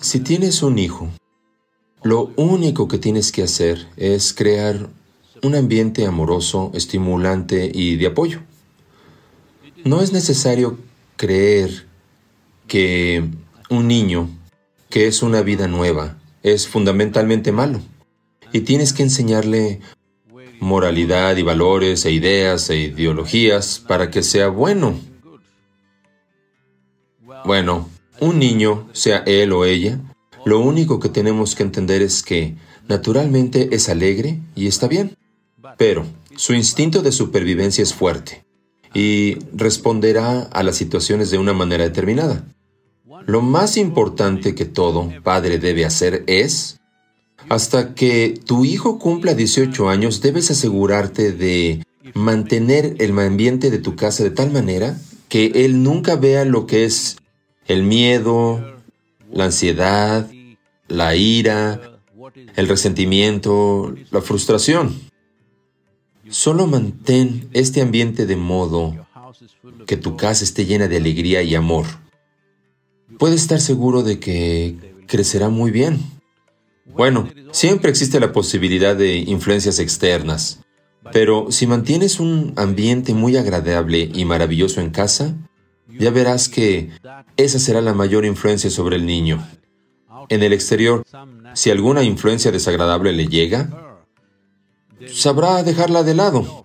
Si tienes un hijo, lo único que tienes que hacer es crear un ambiente amoroso, estimulante y de apoyo. No es necesario creer que un niño, que es una vida nueva, es fundamentalmente malo. Y tienes que enseñarle moralidad y valores e ideas e ideologías para que sea bueno. Bueno, un niño, sea él o ella, lo único que tenemos que entender es que naturalmente es alegre y está bien, pero su instinto de supervivencia es fuerte y responderá a las situaciones de una manera determinada. Lo más importante que todo padre debe hacer es, hasta que tu hijo cumpla 18 años, debes asegurarte de mantener el ambiente de tu casa de tal manera que él nunca vea lo que es el miedo, la ansiedad, la ira, el resentimiento, la frustración. Solo mantén este ambiente de modo que tu casa esté llena de alegría y amor. Puedes estar seguro de que crecerá muy bien. Bueno, siempre existe la posibilidad de influencias externas, pero si mantienes un ambiente muy agradable y maravilloso en casa, ya verás que esa será la mayor influencia sobre el niño. En el exterior, si alguna influencia desagradable le llega, sabrá dejarla de lado.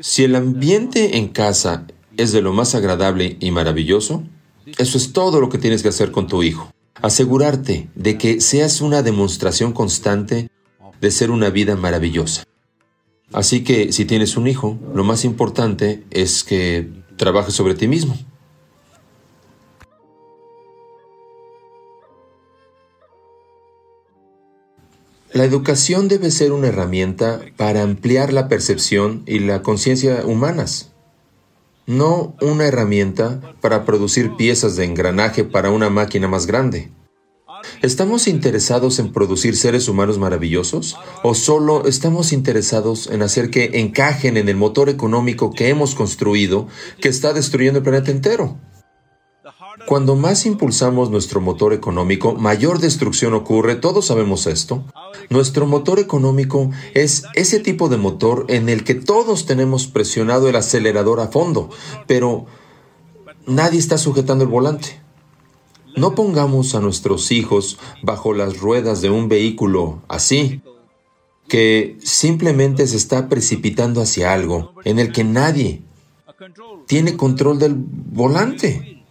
Si el ambiente en casa es de lo más agradable y maravilloso, eso es todo lo que tienes que hacer con tu hijo. Asegurarte de que seas una demostración constante de ser una vida maravillosa. Así que si tienes un hijo, lo más importante es que trabajes sobre ti mismo. La educación debe ser una herramienta para ampliar la percepción y la conciencia humanas, no una herramienta para producir piezas de engranaje para una máquina más grande. ¿Estamos interesados en producir seres humanos maravillosos o solo estamos interesados en hacer que encajen en el motor económico que hemos construido que está destruyendo el planeta entero? Cuando más impulsamos nuestro motor económico, mayor destrucción ocurre, todos sabemos esto. Nuestro motor económico es ese tipo de motor en el que todos tenemos presionado el acelerador a fondo, pero nadie está sujetando el volante. No pongamos a nuestros hijos bajo las ruedas de un vehículo así, que simplemente se está precipitando hacia algo en el que nadie tiene control del volante.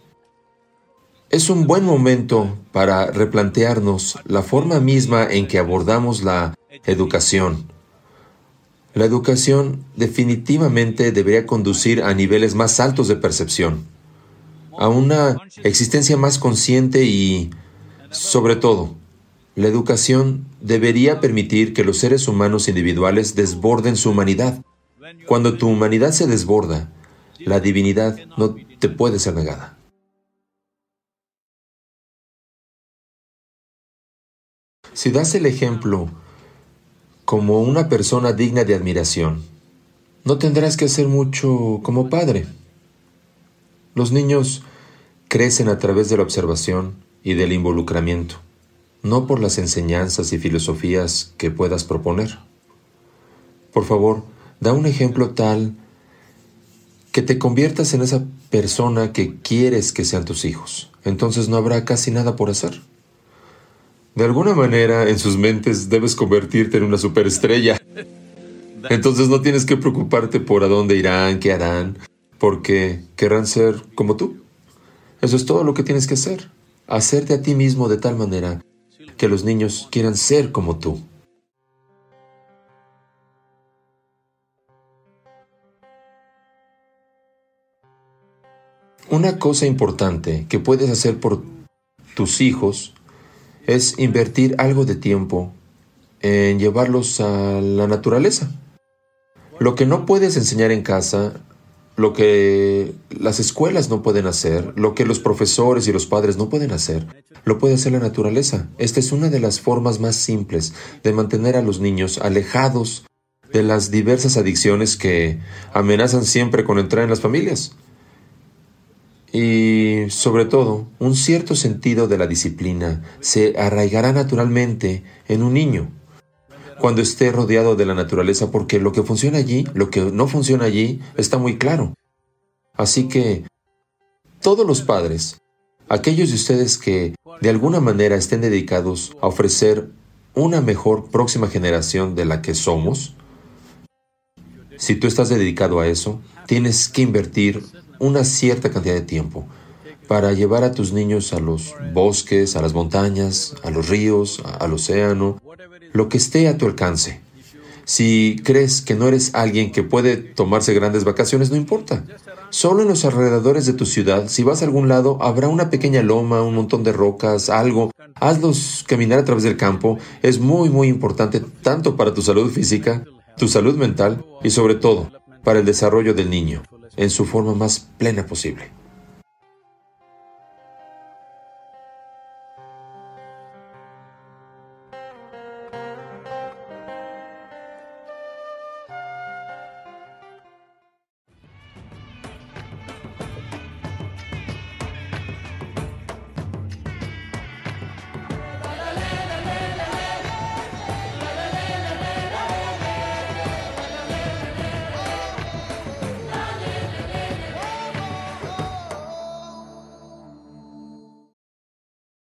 Es un buen momento para replantearnos la forma misma en que abordamos la educación. La educación definitivamente debería conducir a niveles más altos de percepción, a una existencia más consciente y, sobre todo, la educación debería permitir que los seres humanos individuales desborden su humanidad. Cuando tu humanidad se desborda, la divinidad no te puede ser negada. Si das el ejemplo como una persona digna de admiración, no tendrás que hacer mucho como padre. Los niños crecen a través de la observación y del involucramiento, no por las enseñanzas y filosofías que puedas proponer. Por favor, da un ejemplo tal que te conviertas en esa persona que quieres que sean tus hijos. Entonces no habrá casi nada por hacer. De alguna manera, en sus mentes debes convertirte en una superestrella. Entonces no tienes que preocuparte por a dónde irán, qué harán, porque querrán ser como tú. Eso es todo lo que tienes que hacer. Hacerte a ti mismo de tal manera que los niños quieran ser como tú. Una cosa importante que puedes hacer por tus hijos es invertir algo de tiempo en llevarlos a la naturaleza. Lo que no puedes enseñar en casa, lo que las escuelas no pueden hacer, lo que los profesores y los padres no pueden hacer, lo puede hacer la naturaleza. Esta es una de las formas más simples de mantener a los niños alejados de las diversas adicciones que amenazan siempre con entrar en las familias. y, sobre todo, un cierto sentido de la disciplina se arraigará naturalmente en un niño cuando esté rodeado de la naturaleza, porque lo que funciona allí, lo que no funciona allí, está muy claro. Así que todos los padres, aquellos de ustedes que de alguna manera estén dedicados a ofrecer una mejor próxima generación de la que somos, si tú estás dedicado a eso, tienes que invertir una cierta cantidad de tiempo para llevar a tus niños a los bosques, a las montañas, a los ríos, al océano, lo que esté a tu alcance. Si crees que no eres alguien que puede tomarse grandes vacaciones, no importa. Solo en los alrededores de tu ciudad, si vas a algún lado, habrá una pequeña loma, un montón de rocas, algo. Hazlos caminar a través del campo. Es muy, muy importante tanto para tu salud física, tu salud mental y sobre todo para el desarrollo del niño en su forma más plena posible.